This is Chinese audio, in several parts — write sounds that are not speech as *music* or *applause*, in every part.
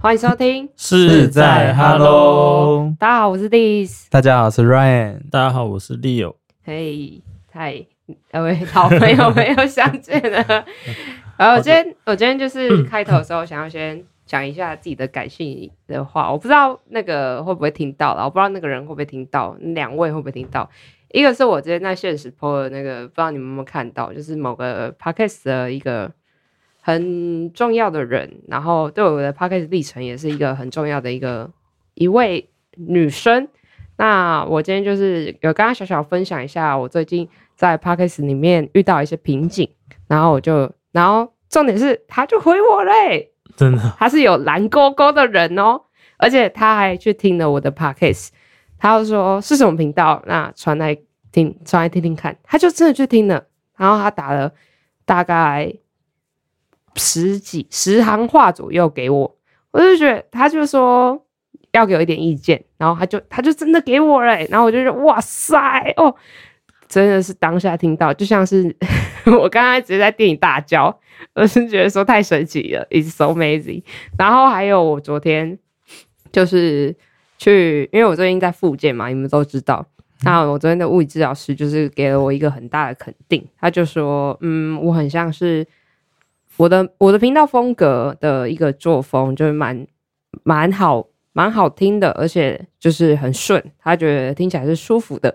欢迎收听。是在 Hello，大家好，我是 Dis。大家好，我是 Ryan。大家好，我是 Leo。嘿，嗨各位好朋友没有相见了。*laughs* 然后我今天我今天就是开头的时候想要先讲一下自己的感性的话，我不知道那个会不会听到了，我不知道那个人会不会听到，两位会不会听到？一个是我今天在现实 po 的那个，不知道你们有没有看到，就是某个 podcast 的一个很重要的人，然后对我的 podcast 历程也是一个很重要的一个一位女生。那我今天就是有跟她小小分享一下我最近在 podcast 里面遇到一些瓶颈，然后我就，然后重点是她就回我嘞，真的，她是有蓝勾勾的人哦，而且她还去听了我的 podcast，她就说是什么频道，那传来听，传来听听看，她就真的去听了，然后她打了大概十几十行话左右给我，我就觉得他就说要给我一点意见，然后他就他就真的给我了、然后我就觉得哇塞哦，真的是当下听到，就像是 *laughs* 我刚才直接在电影大叫，我是觉得说太神奇了，it's so amazing。然后还有我昨天就是去，因为我最近在复健嘛，你们都知道。那我昨天的物理治疗师就是给了我一个很大的肯定，他就说，嗯，我很像是我的我的频道风格的一个作风，就是蛮蛮好蛮好听的，而且就是很顺，他觉得听起来是舒服的。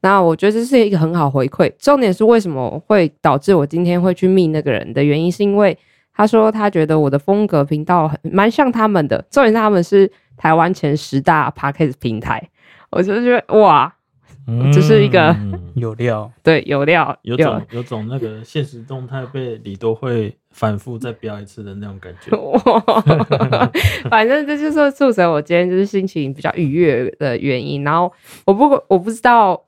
那我觉得这是一个很好回馈。重点是为什么会导致我今天会去密那个人的原因，是因为他说他觉得我的风格频道很蛮像他们的，重点是他们是台湾前十大 p a c k a g e 平台，我就觉得哇，这是一个嗯有料，对，有料，有种有种那个现实动态被李多会反复再飙一次的那种感觉。*laughs* 反正这就是促成我今天就是心情比较愉悦的原因。然后我不我不知道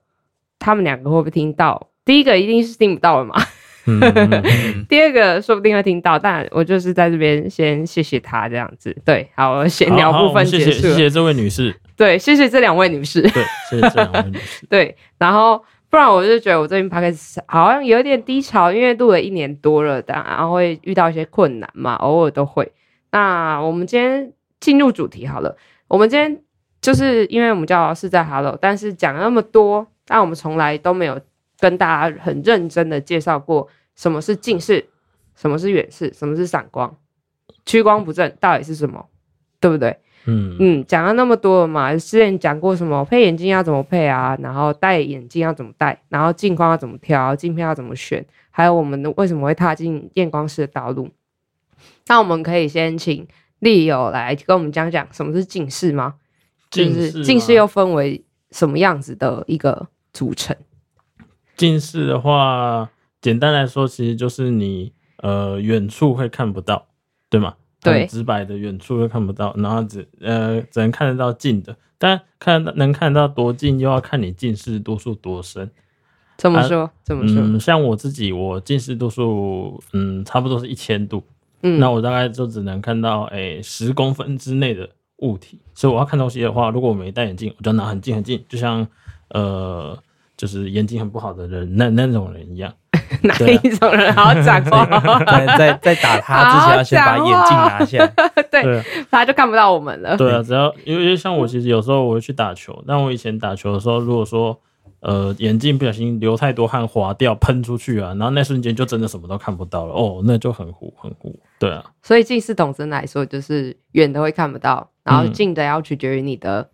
他们两个会不会听到，第一个一定是听不到的嘛，*laughs* *laughs* 第二个说不定会听到，但我就是在这边先谢谢他这样子。对，好，我闲聊部分结束。谢谢这位女士，对，谢谢这两位女士。对，谢谢这两位女士。*laughs* 对，然后不然我就觉得我最近 p 开始好像有点低潮，因为录了一年多了，但然后会遇到一些困难嘛，偶尔都会。那我们今天进入主题好了，我们今天就是因为我们叫是在 Hello，但是讲了那么多，但我们从来都没有跟大家很认真的介绍过什么是近视，什么是远视，什么是散光，屈光不正到底是什么，对不对？嗯嗯，讲了那么多了嘛，之前讲过什么配眼镜要怎么配啊，然后戴眼镜要怎么戴，然后镜框要怎么挑，镜片要怎么选，还有我们的为什么会踏进验光师的道路。那我们可以先请丽友来跟我们讲讲什么是近视吗？就是近视近视又分为什么样子的一个组成？近视的话，简单来说，其实就是你呃远处会看不到，对吗？对很直白的远处又看不到，然后只呃只能看得到近的，但看得能看得到多近，又要看你近视度数多深。啊怎么说？怎么说？嗯，像我自己，我近视度数嗯差不多是一千度，嗯那我大概就只能看到诶十公分之内的物体，所以我要看东西的话，如果我没戴眼镜，我就拿很近很近，就像呃就是眼睛很不好的人那那种人一样。*laughs* 哪一种人好好讲话？在在在打他之前要先把眼镜拿下。*laughs* 对，他就看不到我们了。对啊，只要因为像我其实有时候我会去打球，但我以前打球的时候，如果说呃眼镜不小心流太多汗滑掉喷出去啊，然后那瞬间就真的什么都看不到了哦，那就很糊很糊。对啊，所以近视懂真来说，就是远的会看不到，然后嗯近的要取决于你的、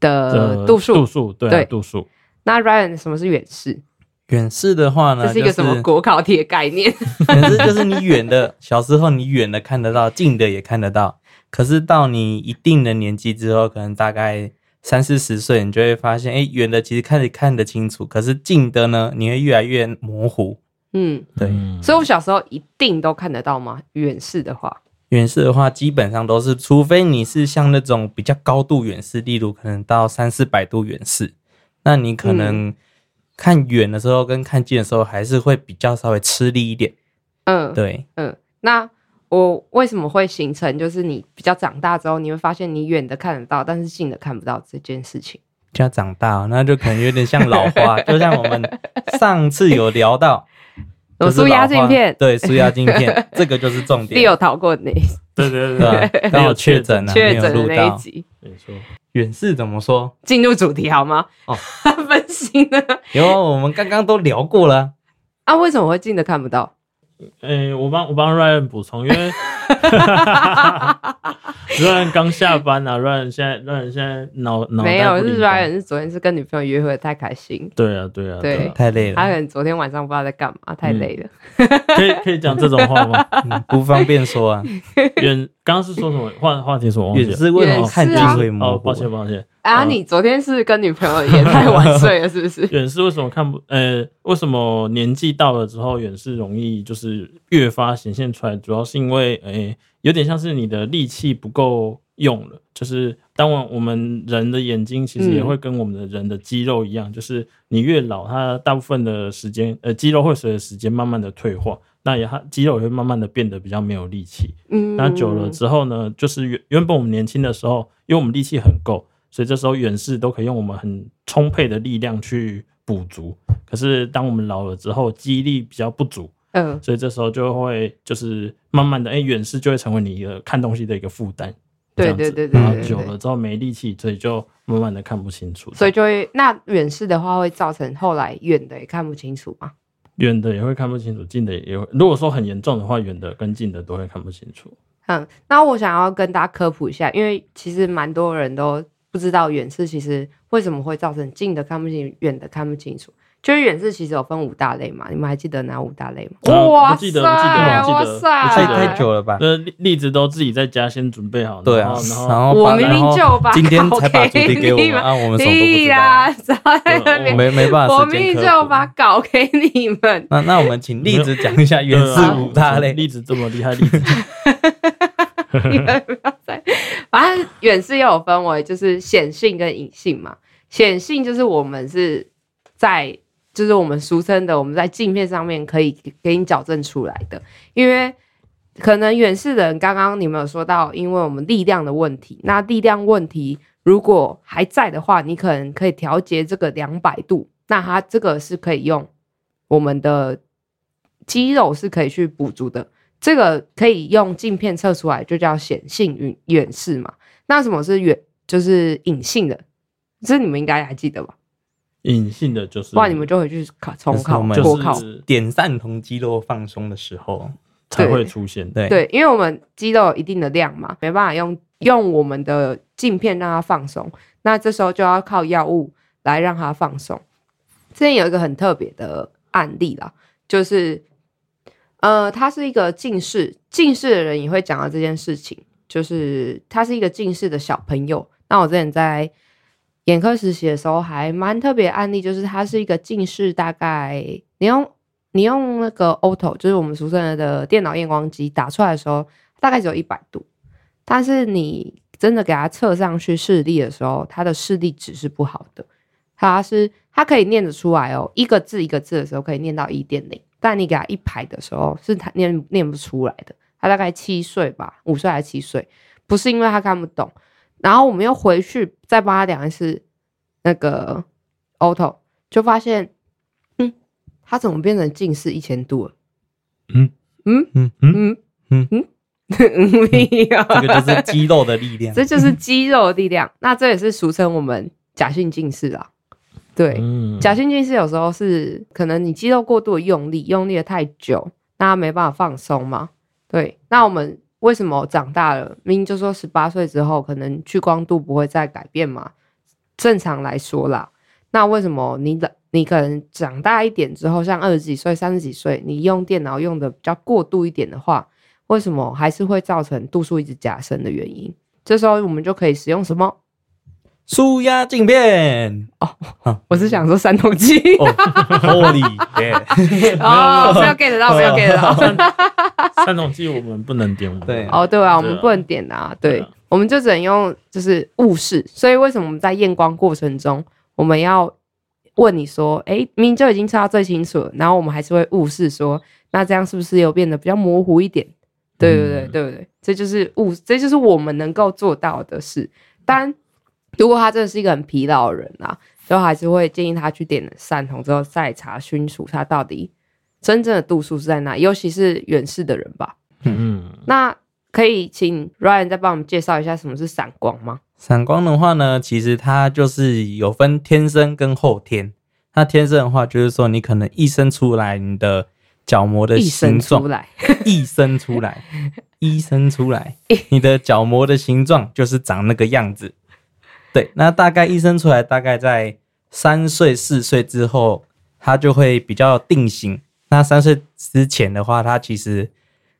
的度数。度数对啊对度数。那 Ryan 什么是远视？远视的话呢，这是一个什么就是国考题的概念？远视就是你远的，小时候你远的看得到，近的也看得到。可是到你一定的年纪之后，可能大概三四十岁，你就会发现，哎，远的其实看得看得清楚，可是近的呢，你会越来越模糊。嗯，对，嗯所以我小时候一定都看得到吗？远视的话，远视的话，基本上都是，除非你是像那种比较高度远视，例如可能到三四百度远视，那你可能看远的时候跟看近的时候，还是会比较稍微吃力一点。嗯，对，嗯，那我为什么会形成就是你比较长大之后，你会发现你远的看得到，但是近的看不到这件事情？就要长大，那就可能有点像老花，*laughs* 就像我们上次有聊到，*laughs* 有就是舒压老花镜片对，舒压镜片，*laughs* 这个就是重你点。有逃过那一对对对刚好确诊了，没有确诊的录到。那一集？没错。远视怎么说？进入主题好吗？哦 *laughs* 分心了？有啊，我们刚刚都聊过了。啊，为什么会近的看不到？诶、我帮我帮 Ryan 补充，因为 *laughs* Ryan 刚下班啊，Ryan 现在 Ryan 现在脑脑没有，是 Ryan 是昨天是跟女朋友约会太开心，对啊对啊对啊，太累了，他可能昨天晚上不知道在干嘛，太累了。可以可以讲这种话吗？嗯不方便说啊。远刚刚是说什么话话题？什么忘记了？远视为什么看近会模哦，抱歉抱歉。啊，嗯你昨天是跟女朋友也太晚睡了，是不是？*laughs* 远视为什么看不？呃，为什么年纪到了之后，远视容易就是越发显现出来？主要是因为，诶、有点像是你的力气不够用了。就是当我我们人的眼睛其实也嗯会跟我们的人的肌肉一样，就是你越老，它大部分的时间，呃，肌肉会随着时间慢慢的退化，那也它肌肉也会慢慢的变得比较没有力气。嗯，那久了之后呢，就是原原本我们年轻的时候，因为我们力气很够，所以这时候远视都可以用我们很充沛的力量去补足。可是当我们老了之后，记忆力比较不足，嗯，所以这时候就会就是慢慢的，哎、远视就会成为你一个看东西的一个负担。这对对对对然后久了之后没力气，所以就慢慢的看不清楚。所以就会那远视的话，会造成后来远的也看不清楚吗。远的也会看不清楚，近的也会。如果说很严重的话，远的跟近的都会看不清楚。嗯，那我想要跟大家科普一下，因为其实蛮多人都不知道远视其实为什么会造成近的看不清，远的看不清楚。就是远视其实有分五大类嘛，你们还记得哪五大类吗？啊哇不记得塞，记得记得哇塞，不记得太太久了吧？呃，栗栗子都自己在家先准备好，对啊然后，然后然后把我明明就把今天才把主题给我们们啊，我们什么都不知道 *laughs* 没没办法我明明就把稿给你们。那那我们请例子讲一下远视五大类。例子这么厉害，栗子 *laughs* *laughs* 你们不要再，反正远视又有分为就是显性跟隐性嘛。显性就是我们是在，就是我们俗称的我们在镜片上面可以给给你矫正出来的，因为可能远视的人刚刚你们有说到，因为我们力量的问题，那力量问题如果还在的话，你可能可以调节这个两百度，那它这个是可以用我们的肌肉是可以去补足的。这个可以用镜片测出来，就叫显性远远视嘛。那什么是远，就是隐性的？这你们应该还记得吧？隐性的就是，不然你们就回去考重考、就是考。是点散同肌肉放松的时候，才会出现。对对，因为我们肌肉有一定的量嘛，没办法用用我们的镜片让它放松，那这时候就要靠药物来让它放松。之前有一个很特别的案例啦，就是呃，他是一个近视，近视的人也会讲到这件事情，就是他是一个近视的小朋友。那我之前在眼科实习的时候，还蛮特别案例，就是他是一个近视，大概你用你用那个 auto，就是我们俗称的电脑验光机打出来的时候，大概只有一百度，但是你真的给他测上去视力的时候，他的视力值是不好的。他是他可以念得出来哦，一个字一个字的时候可以念到一点零，但你给他一排的时候是他念念不出来的。他大概七岁吧，五岁还是七岁，不是因为他看不懂。然后我们又回去再帮他量一次那个 auto，就发现，嗯，他怎么变成近视一千度了？嗯嗯嗯嗯，嗯嗯嗯，没有，*laughs* 这个就是肌肉的力量。*laughs* 这就是肌肉的力量。那这也是俗称我们假性近视啦。对，嗯，假性近视有时候是可能你肌肉过度的用力，用力的太久，那它没办法放松嘛。对，那我们为什么长大了，明明就说十八岁之后可能屈光度不会再改变嘛？正常来说啦，那为什么你的你可能长大一点之后，像二十几岁、三十几岁，你用电脑用的比较过度一点的话，为什么还是会造成度数一直加深的原因？这时候我们就可以使用什么？舒压镜片。哦我是想说三头肌。哦，Holy，*laughs* 耶哦，没有 get 到，没有。get 到。三头肌我们不能点，对。哦，对啊，我们不能点啊，对。我们就只能用就是雾视。所以为什么我们在验光过程中，我们要问你说，哎，明明就已经测到最清楚了，然后我们还是会雾视说，那这样是不是又变得比较模糊一点？对对对嗯对不对？这就是雾，这就是我们能够做到的事。当然，如果他真的是一个很疲劳的人啊，就还是会建议他去点了散瞳之后再查清楚他到底真正的度数是在哪？尤其是远视的人吧。嗯嗯，那可以请 Ryan 再帮我们介绍一下什么是散光吗？散光的话呢，其实它就是有分天生跟后天。那天生的话，就是说你可能一生出来，你的角膜的一生形状出来，一生出来，一生出来，你的角膜的形状就是长那个样子。对，那大概一生出来，大概在三岁四岁之后，他就会比较定型。那三岁之前的话，他其实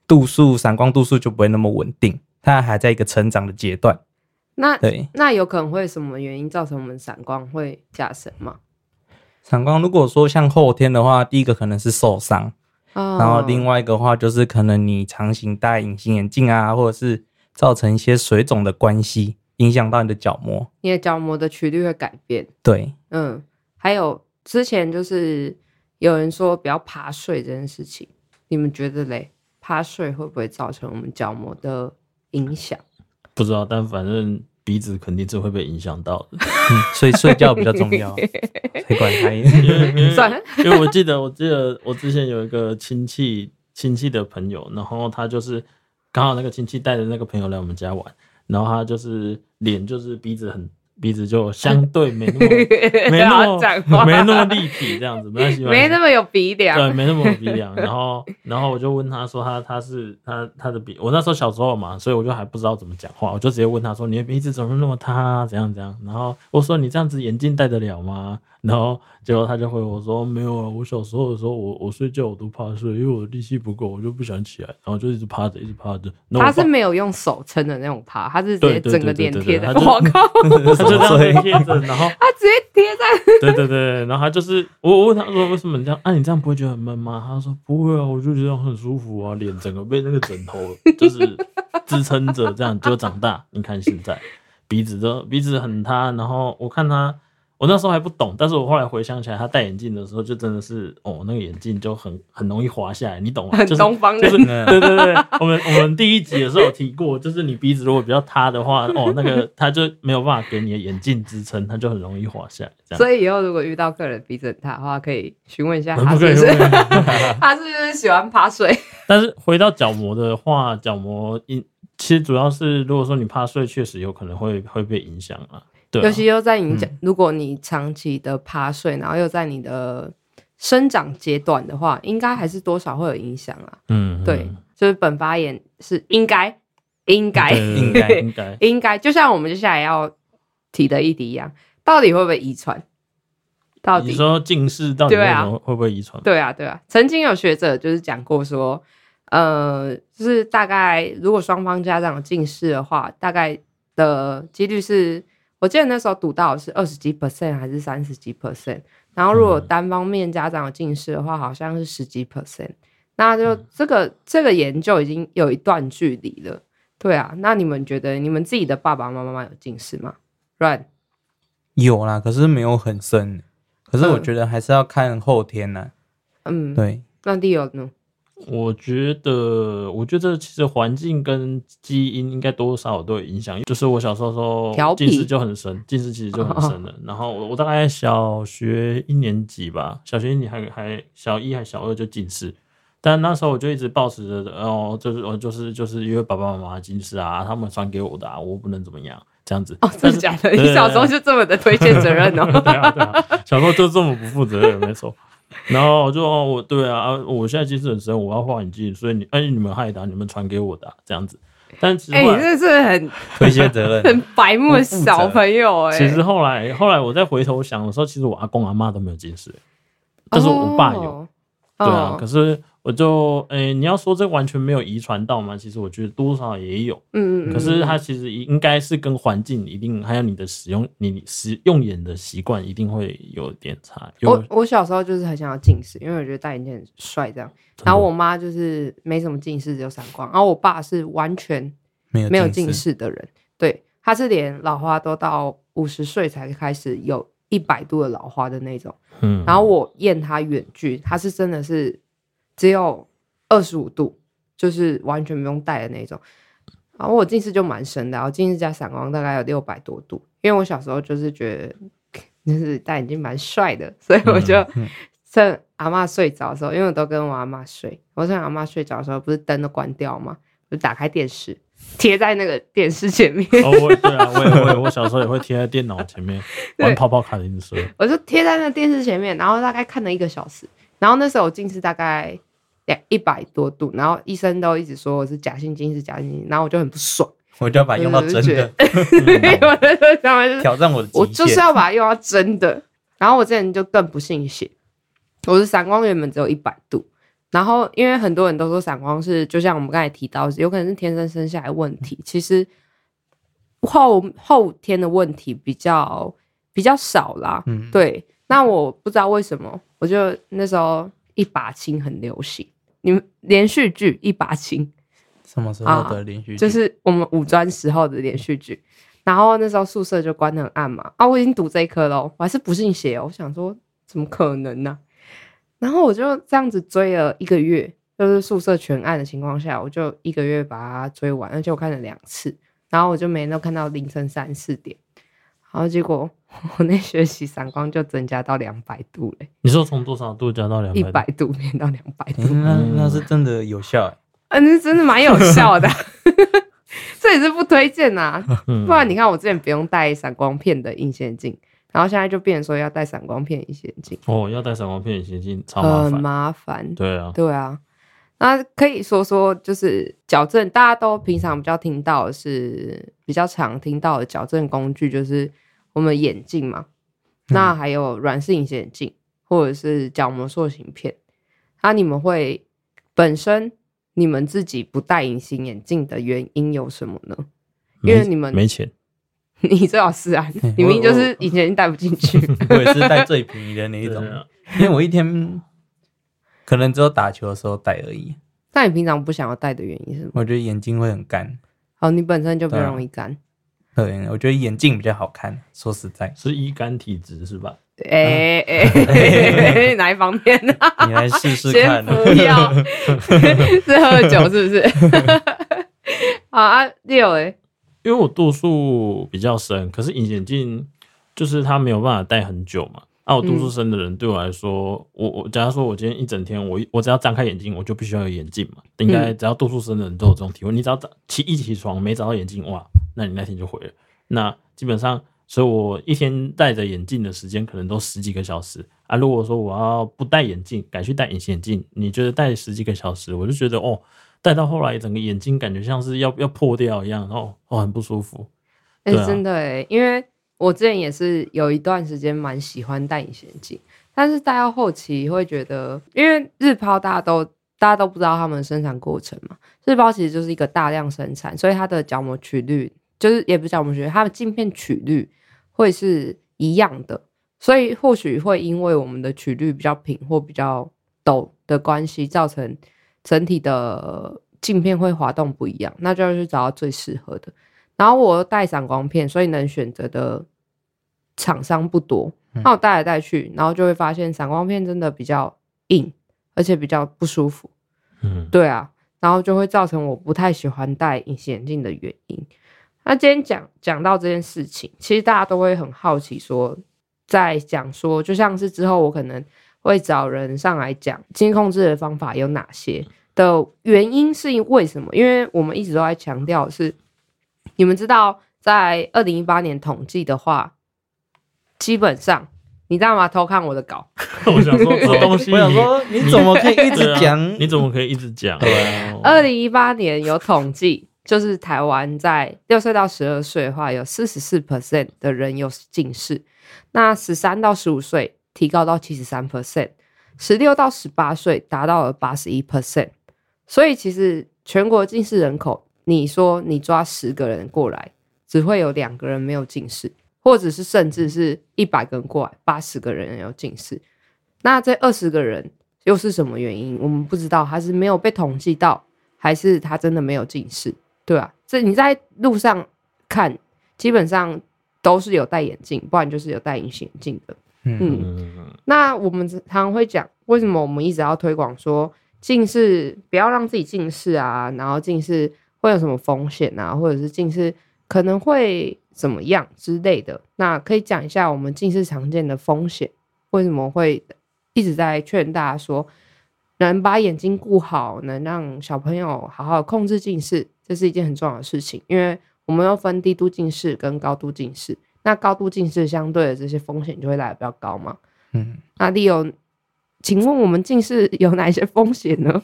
度数散光度数就不会那么稳定，他还在一个成长的阶段。那对，那有可能会什么原因造成我们散光会加深吗？散光如果说像后天的话，第一个可能是受伤，哦然后另外一个话就是可能你长期戴隐形眼镜啊，或者是造成一些水肿的关系，影响到你的角膜。你的角膜的曲率会改变。对，嗯，还有之前就是有人说不要趴睡这件事情，你们觉得嘞？趴睡会不会造成我们角膜的影响？不知道，但反正鼻子肯定是会被影响到的。*laughs* *laughs* 嗯，所以睡觉比较重要，谁管他？因为 *laughs* 因为我记得我记得我之前有一个亲戚亲戚的朋友，然后他就是刚好那个亲戚带着那个朋友来我们家玩，然后他就是脸就是鼻子很鼻子就相对没那么 *laughs* 没那么没那么立体这样子，没关系，没那么么有鼻梁。对，没那么有鼻梁。然后然后我就问他说他他是他他的鼻，我那时候小时候嘛，所以我就还不知道怎么讲话，我就直接问他说你的鼻子怎么那么塌啊，怎样怎样？然后我说你这样子眼镜戴得了吗？然后结果他就回我说没有啊，我小时候的时候我我睡觉我都趴睡，因为我力气不够，我就不想起来，然后就一直趴着一直趴着。他是没有用手撑的那种趴，他是直接整个脸贴在。对对我靠，*laughs* 他就这样贴着，然后 *laughs* 他直接贴在。*laughs* 对对对，然后他就是我我问他说为什么你这样？啊，你这样不会觉得很闷吗？他说不会啊，我就觉得很舒服啊，脸整个被那个枕头就是支撑着，这样就长大。你看现在鼻子都鼻子很塌，然后我看他。我那时候还不懂，但是我后来回想起来，他戴眼镜的时候就真的是哦，那个眼镜就很很容易滑下来，你懂吗？很就是东方人就是对对对，我们我们第一集的时候有提过，就是你鼻子如果比较塌的话，哦，那个他就没有办法给你的眼镜支撑，他就很容易滑下来。这样，所以以后如果遇到客人鼻子很塌的话，可以询问一下他是不是 *laughs* 他是不是喜欢趴睡？*laughs* 但是回到角膜的话，角膜因其实主要是如果说你趴睡，确实有可能会会被影响啊。对啊。尤其又在你讲，如果你长期的趴睡，然后又在你的生长阶段的话，应该还是多少会有影响啊。嗯，对嗯，就是本发言是应该应该。对应该应该。*laughs* 应该，就像我们接下来要提的议题一样，到底会不会遗传？到底你说近视到底会不会会不会遗传？对啊，对啊，曾经有学者就是讲过说，呃，就是大概如果双方家长有近视的话，大概的几率是，我记得那时候读到是二十几 percent 还是三十几 percent，然后如果嗯单方面家长有近视的话，好像是十几 percent，那就嗯这个这个研究已经有一段距离了。对啊，那你们觉得你们自己的爸爸妈妈有近视吗？Right，有啦，可是没有很深。可是我觉得还是要看后天呢、嗯，，对，那 Leo 呢？我觉得，我觉得其实环境跟基因应该多多少少都有影响。就是我小时候的时候，近视就很深，近视其实就很深了。然后我我大概小学一年级吧，小学一年还还小一还小二就近视。但那时候我就一直抱持着，哦，就是我就是就是因为爸爸妈妈近视啊，他们传给我的啊，我不能怎么样这样子。哦，真的假的？你小时候就这么的推卸责任哦？对啊，对啊，小时候就这么不负责任，没错。*laughs* 然后我就哦，我对啊，啊我现在近视很深，我要画眼镜，所以你哎你们害的啊、你们传给我的啊、这样子。但其实你这是很 *laughs* 推卸责任。很白目的小朋友哎、其实后来后来我再回头想的时候，其实我阿公阿妈都没有近视，但是我爸有。哦对啊，哦可是我就哎、你要说这完全没有遗传到吗？其实我觉得多少也有。嗯嗯嗯，可是它其实应该是跟环境一定，还有你的使用你使用眼的习惯一定会有点差。我我小时候就是很想要近视，因为我觉得戴眼镜很帅这样。然后我妈就是没什么近视，只有散光。然后我爸是完全没有没有近视，视的人，对，他是连老花都到五十岁才开始有一百度的老花的那种。嗯，然后我验他远距，他是真的是只有二十五度，就是完全不用戴的那种。然后我近视就蛮深的，然后近视加散光大概有六百多度。因为我小时候就是觉得就是戴眼镜蛮帅的，*laughs* 所以我就嗯趁阿嬷睡着的时候，因为我都跟我阿嬷睡，我趁阿嬷睡着的时候，不是灯都关掉吗？我就打开电视，贴在那个电视前面，哦，我对啊，*laughs* 我也会，我小时候也会贴在电脑前面玩泡泡卡丁车。我就贴在那个电视前面，然后大概看了一个小时。然后那时候我近视大概两一百多度，然后医生都一直说我是假性近视，假性近视，然后我就很不爽，我就要把它用到真的 *laughs* *laughs* 我就是挑战我的。我就是要把它用到真的。然后我之前就更不信邪，我的散光原本只有一百度，然后因为很多人都说散光是就像我们刚才提到，有可能是天生生下来问题，其实后后天的问题比较比较少啦。嗯，对，那我不知道为什么，我就那时候一把青很流行，你们连续剧一把青什么时候的连续剧？就是我们五专时候的连续剧。然后那时候宿舍就关得很暗嘛，啊，我已经读这一科了，我还是不信邪哦，我想说怎么可能呢、然后我就这样子追了一个月，就是宿舍全暗的情况下，我就一个月把它追完，而且我看了两次，然后我就每天都看到凌晨三四点，然后结果我那学期散光就增加到两百度嘞，你说从多少度加到两一百？度变到两百度，嗯那那是真的有效欸。嗯，那真的蛮有 *laughs* 效的，*laughs* 这也是不推荐呐、*laughs* 嗯不然你看，我之前不用戴闪光片的隐形眼镜，然后现在就变成说要戴闪光片隐形眼镜，哦，要戴闪光片隐形眼镜超麻很烦。麻烦。对啊，对啊，那可以说说就是矫正，大家都平常比较听到的是比较常听到的矫正工具，就是我们眼镜嘛，那还有软式隐形眼镜或者是角膜塑形片。那你们会本身你们自己不戴隐形眼镜的原因有什么呢？因为你们没钱，*laughs* 你最好是啊，*laughs* 你明明就是隐形眼镜戴不进去。*laughs* 我也是戴最便宜的那一种，啊因为我一天可能只有打球的时候戴而已。那你平常不想要戴的原因是什么？我觉得眼睛会很干，好，你本身就比较容易干。对，我觉得眼镜比较好看。说实在，是易干体质是吧？哎哎，哪一方面呢？你来试试先看。不要，*laughs* 是喝酒是不是？好啊，六哎，因为我度数比较深，可是隐形眼镜就是它没有办法戴很久嘛。啊，我度数深的人对我来说，我我假如说我今天一整天，我我只要张开眼睛，我就必须要有眼镜嘛。应该只要度数深的人都有这种体会。你只要早起一起床没找到眼镜，哇，那你那天就毁了。那基本上，所以我一天戴着眼镜的时间可能都十几个小时啊。如果说我要不戴眼镜，改去戴隐形眼镜，你觉得戴十几个小时，我就觉得哦，戴到后来整个眼睛感觉像是要要破掉一样，然后哦很不舒服。哎、真的哎，因为我之前也是有一段时间蛮喜欢戴隐形眼镜，但是戴到后期会觉得，因为日抛大家都大家都不知道他们生产过程嘛，日抛其实就是一个大量生产，所以它的角膜曲率就是也不是角膜曲率，它的镜片曲率会是一样的，所以或许会因为我们的曲率比较平或比较陡的关系，造成整体的镜片会滑动不一样，那就要去找到最适合的。然后我又戴闪光片，所以能选择的厂商不多。那我戴来戴去，然后就会发现闪光片真的比较硬，而且比较不舒服。嗯，对啊，然后就会造成我不太喜欢戴隐形眼镜的原因。那今天讲讲到这件事情，其实大家都会很好奇说，在讲说，就像是之后我可能会找人上来讲经控制的方法有哪些的原因是因为什么？因为我们一直都在强调是，你们知道，在二零一八年统计的话，基本上你知道吗偷看我的稿？*laughs* 我想说 *laughs* 这东西，我想说，你怎么可以一直讲？你 *laughs* 怎么可以一直讲？二零一八年有统计，就是台湾在六岁到十二岁的话，有四十四 percent 的人有近视，那十三到十五岁提高到七十三 percent，十六到十八岁达到了八十一 percent。所以其实全国近视人口，你说你抓十个人过来，只会有两个人没有近视，或者是甚至是一百个人过来，八十个人有近视。那这二十个人又是什么原因？我们不知道，他是没有被统计到，还是他真的没有近视，对吧、这你在路上看，基本上都是有戴眼镜，不然就是有戴隐形眼镜的。嗯，那我们常常会讲，为什么我们一直要推广说近视不要让自己近视啊，然后近视会有什么风险啊，或者是近视可能会怎么样之类的。那可以讲一下我们近视常见的风险，为什么会一直在劝大家说，能把眼睛顾好，能让小朋友好好控制近视，这是一件很重要的事情。因为我们要分低度近视跟高度近视，那高度近视相对的这些风险就会来的比较高嘛。嗯，那利有，请问我们近视有哪一些风险呢？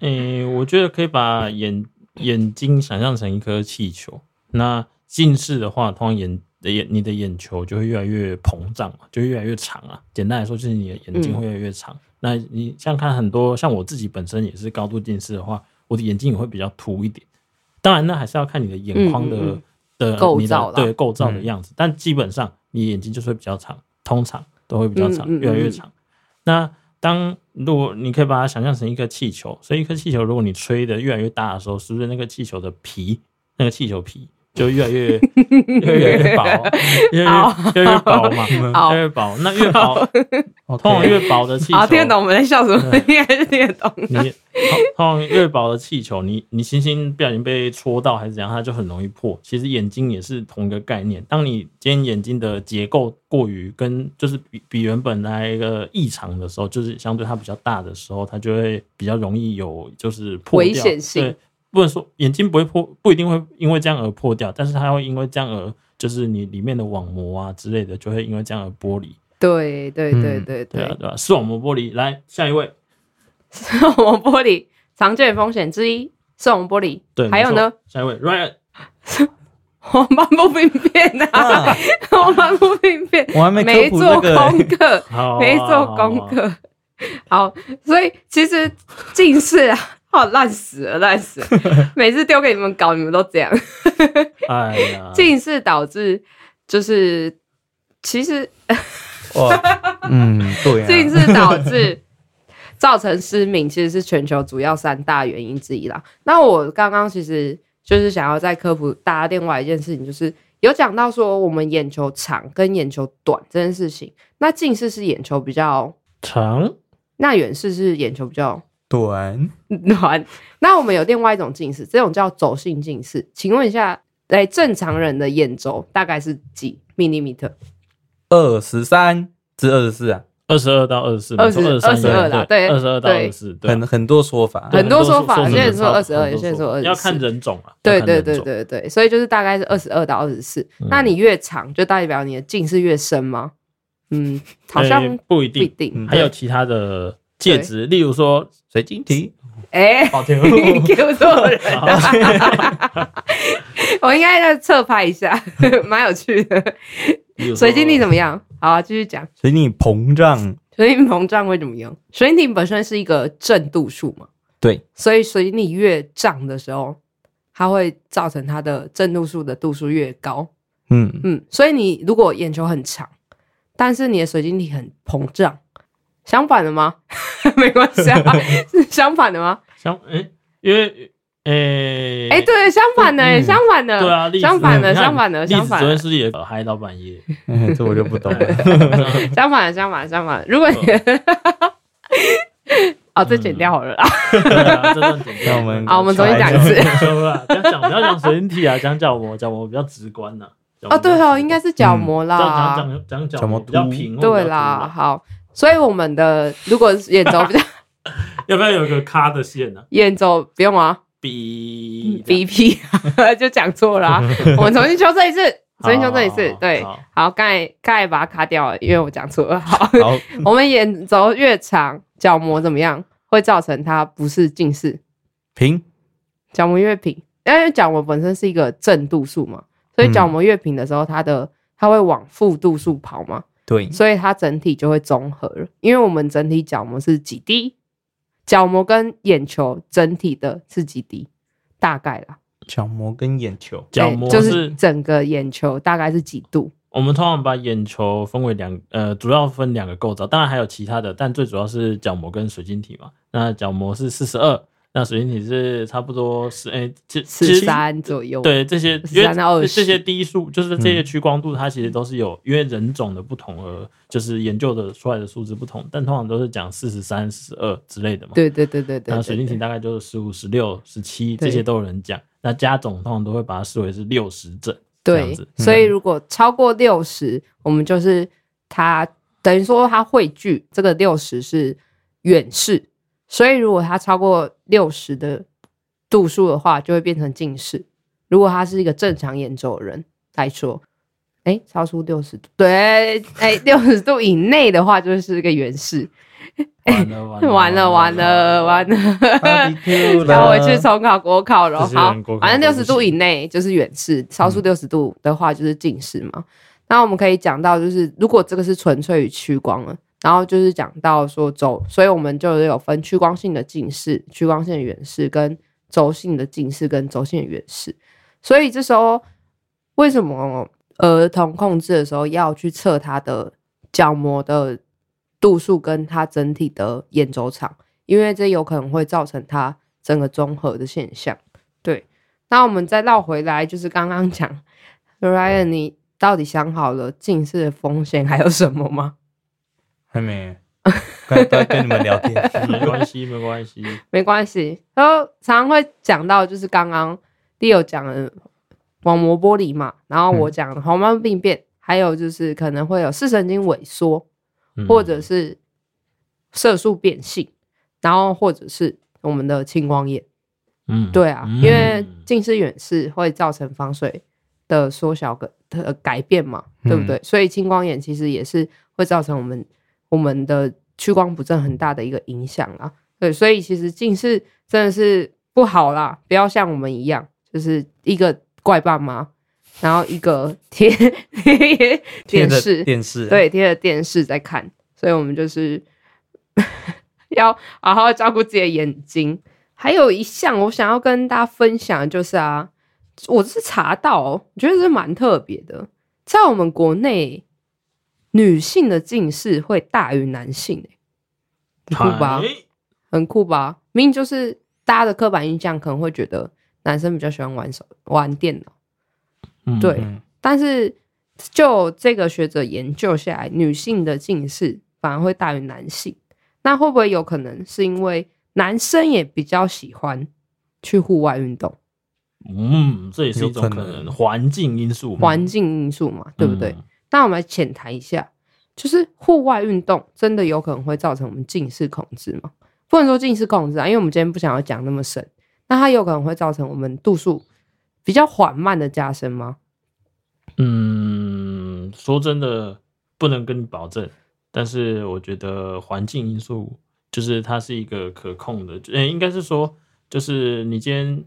诶、我觉得可以把眼眼睛想象成一颗气球。那近视的话，通常眼的眼你的眼球就会越来越膨胀嘛，就越来越长啊。简单来说，就是你的眼睛会越来越长。那你像看很多，像我自己本身也是高度近视的话，我的眼睛也会比较凸一点。当然，那还是要看你的眼眶的、嗯嗯的你的构造啦对构造的样子。但基本上，你眼睛就是会比较长，通常都会比较长，嗯嗯嗯越来越长。那当如果你可以把它想象成一个气球，所以一颗气球，如果你吹的越来越大的时候，是不是那个气球的皮，那个气球皮就越来越 *laughs* 越来越薄，越来越越来越薄嘛，越好来越薄。那越薄，*laughs* 通常越薄的气球，好，听得懂我们在笑什么？应该是听得懂。你通通常越薄的气球，你你星星不小心被戳到还是怎样，它就很容易破。其实眼睛也是同一个概念。当你今天眼睛的结构过于跟就是比比原本来一个异常的时候，就是相对它比较大的时候，它就会比较容易有就是破掉危险性对，不能说眼睛不会破，不一定会因为这样而破掉，但是它会因为这样而就是你里面的网膜啊之类的，就会因为这样而剥离。对对对嗯对对，对啊，对啊，视网膜剥离。来，下一位。视网膜剥离常见风险之一，视网膜剥离。对，还有呢，，下一位 Ryan。黄斑部病变啊，*laughs* 啊，黄斑部病变，我还没没做功课，没做功。课。好，所以其实近视啊，好烂死了，烂死了。*laughs* 每次丢给你们搞，你们都这样。哎呀，近视导致就是，其实哇，嗯，对近啊，*laughs* 视导致造成失明，其实是全球主要三大原因之一啦。那我刚刚其实就是想要再科普大家另外一件事情，就是有讲到说我们眼球长跟眼球短这件事情。那近视是眼球比较，长那远视是眼球比较短，*laughs* 短。那我们有另外一种近视，这种叫轴性近视。请问一下，哎，正常人的眼轴大概是几 millimeter？二十三至二十四啊，二十二到二十四，二十二十二啦对二十二到二十四，对很很多说法，很多说法很有些人说22很多有些人说24要看人种啊。对对对对对，所以就是大概是二十二到二十四。嗯那你越长，就代表你的近视越深吗？嗯，好像哎不一不一定，定。还有其他的介质，例如说，水晶体，哎，*laughs* 抱歉，Q 错人了，*laughs* 我应该再侧拍一下，*laughs* 蛮有趣的。水晶体怎么样？好啊，继续讲。水晶体膨胀，水晶体膨胀会怎么样？水晶体本身是一个正度数嘛，对，所以水晶体越胀的时候，它会造成它的正度数的度数越高。嗯，嗯，所以你如果眼球很长，但是你的水晶体很膨胀，相反的吗？*laughs* 没关系啊，*laughs* 是相反的吗？相哎，因为诶，哎、对，相反的、嗯相反的，对啊，相反的，相反的，相反的，昨天是不是也嗨到半夜？*laughs* 这我就不懂了。相反的，相反的，相反的。如果你，哦，这剪掉好了啦。对啊，这段剪掉。我们好我们重新讲一次不要讲不要讲水晶体啊，讲角膜，角膜比较直观呐。啊哦，对哦，应该是角膜啦。讲讲讲角角膜膜比较平，或对啦，，好。所以我们的如果是眼轴比较 *laughs* 要不要有一个咔的线呢？眼轴不用啊，B B P 就讲错啦、*laughs* 我们重新修正一次，重新修正一次。对，好好，刚才刚才把它卡掉了，因为我讲错了。*laughs* 好，好，我们眼轴越长，角膜怎么样？会造成它不是近视，平，角膜越平，因为角膜本身是一个正度数嘛，所以嗯。角膜越平的时候，它的它会往负度数跑嘛，对，所以它整体就会综合了。因为我们整体角膜是几滴，角膜跟眼球整体的是几滴，大概啦，角膜跟眼球，角膜对就是是整个眼球大概是几度。我们通常把眼球分为两呃，主要分两个构造，当然还有其他的，但最主要是角膜跟水晶体嘛。那角膜是四十二，那水晶体是差不多是诶，其其十三左右，对这些，13因为到20这些低数就是这嗯些屈光度，它其实都是有因为人种的不同而就是研究的出来的数字不同，但通常都是讲四十三、四十二之类的嘛。对对对对对那对对水晶体大概就是十五、十六、十七这些都有人讲。那加总通常都会把它视为是六十整这样对子，。所以如果超过六十，我们就是它等于说它汇聚这个六十是远视，所以如果它超过六十的度数的话，就会变成近视。如果他是一个正常眼周的人来说，哎，超出六十度，对，哎，六十度以内的话，就是一个远视。*laughs* 完了完了完了完了完了，Barbecue 然后了回去重考国考了。好反正六十度以行内就是远视，超出六十度的话就是近视嘛。那我们可以讲到，就是如果这个是纯粹于屈光了，然后就是讲到说轴，所以我们就有分屈光性的近视、屈光性的远视跟轴性的近视跟轴性的远视。所以这时候为什么儿童控制的时候要去测他的角膜的度数跟他整体的眼轴长？因为这有可能会造成他整个综合的现象。对，那我们再绕回来，就是刚刚讲，*laughs* Ryan，你到底想好了近视的风险还有什么吗？还没，刚才跟你们聊天，*laughs* 没关系没关系，没关系，然后常常会讲到，就是刚刚 Leo 讲的网膜剥离嘛，然后我讲的黄斑病变，还有就是可能会有视神经萎缩，嗯。或者是色素变性，然后或者是我们的青光眼。嗯。对啊，嗯。因为近视远视会造成防水的缩小个的改变嘛，对不对？所以青光眼其实也是会造成我们我们的屈光不正很大的一个影响啊。对，所以其实近视真的是不好啦，不要像我们一样，就是一个怪爸妈，然后一个贴电视，电视，，啊对，贴着电视在看，所以我们就是 *laughs* 要好好照顾自己的眼睛。还有一项我想要跟大家分享的就是啊，我是查到、哦，我觉得是蛮特别的，在我们国内，女性的近视会大于男性、欸，很酷吧？哎很酷吧？明明就是大家的刻板印象，可能会觉得男生比较喜欢玩手玩电脑。嗯对嗯但是就这个学者研究下来，女性的近视反而会大于男性。那会不会有可能是因为男生也比较喜欢去户外运动，嗯，这也是一种可能能环境因素嘛，环境因素嘛，对不对？嗯那我们来浅谈一下，就是户外运动真的有可能会造成我们近视控制吗？不能说近视控制啊，因为我们今天不想要讲那么深。那它有可能会造成我们度数比较缓慢的加深吗？嗯，说真的，不能跟你保证，但是我觉得环境因素就是它是一个可控的，呃、应该是说，就是你今天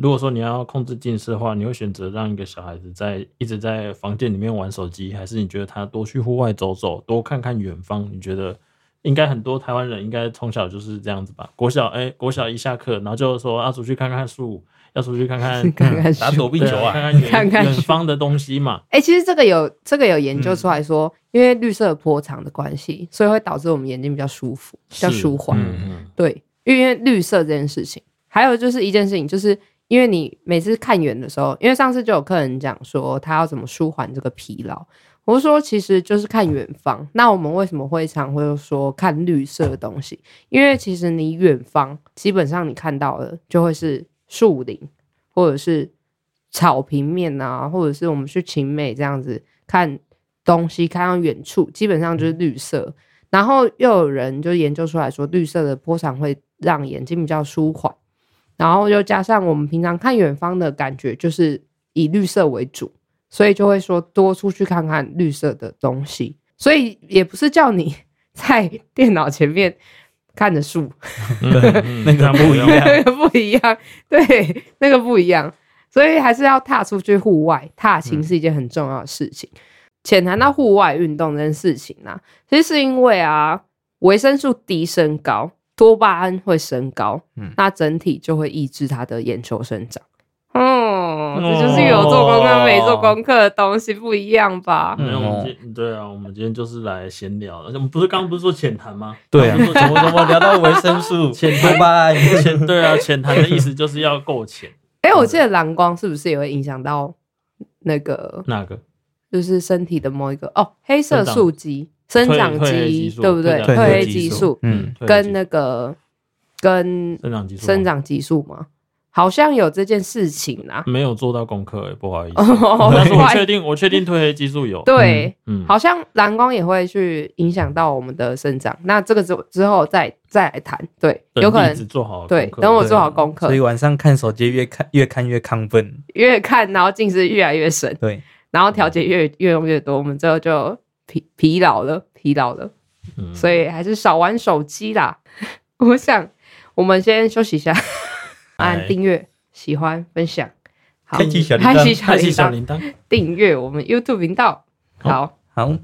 如果说你要控制近视的话，你会选择让一个小孩子在一直在房间里面玩手机，还是你觉得他多去户外走走，多看看远方？你觉得应该很多台湾人应该从小就是这样子吧？国小哎、国小一下课，然后就说要出去看看树，要出去看看 *laughs* 看看打躲避球啊，看看远看看远方的东西嘛。*laughs* 哎、其实这个有这个有研究出来说，嗯因为绿色波长的关系，所以会导致我们眼睛比较舒服、比较舒缓。嗯嗯对，因为绿色这件事情，还有就是一件事情，就是因为你每次看远的时候，因为上次就有客人讲说他要怎么舒缓这个疲劳，我说其实就是看远方。那我们为什么会常会说看绿色的东西？因为其实你远方基本上你看到的就会是树林，或者是草平面啊，或者是我们去晴美这样子看东西，看到远处基本上就是绿色。然后又有人就研究出来说，绿色的波长会让眼睛比较舒缓，然后又加上我们平常看远方的感觉就是以绿色为主，所以就会说多出去看看绿色的东西。所以也不是叫你在电脑前面看着树，对嗯 *laughs* 那个不一样那个 *laughs* 不一样，对，那个不一样，所以还是要踏出去户外，踏青是一件很重要的事情。浅谈到户外运动这件事情啊，其实是因为啊，维生素 D 升高，多巴胺会升高，嗯那整体就会抑制它的眼球生长。哦，这就是有做功课没做功课的东西不一样吧？没有，我们哦今对啊，我们今天就是来闲聊的。我们不是刚刚不是说浅谈吗？对啊，怎么怎么聊到维生素、*laughs* 浅多巴胺？浅对啊，浅谈的意思就是要够浅。*laughs* 哎、我记得蓝光是不是也会影响到那个那个就是身体的某一个哦，黑色素肌、生长激激，素对不对？褪黑激素嗯，跟那个跟生长激素吗，生长激素嘛，好像有这件事情啊。没有做到功课、欸，不好意思。哦 *laughs* 但是我确定，我确定褪黑激素有。对，嗯，好像蓝光也会去影响到我们的生长。那这个之之后再再来谈，对，有可能做好对，等我做好功课所以，晚上看手机越看越看越亢奋。越看然后近视越来越深，对，然后调节越越用越多，我们最后就疲疲劳了，疲劳了。嗯所以还是少玩手机啦。*laughs* 我想我们先休息一下，*laughs* 按哎订阅、喜欢、分享，好，开启小铃铛开启小铃铛。订阅我们 YouTube 频道。好。好。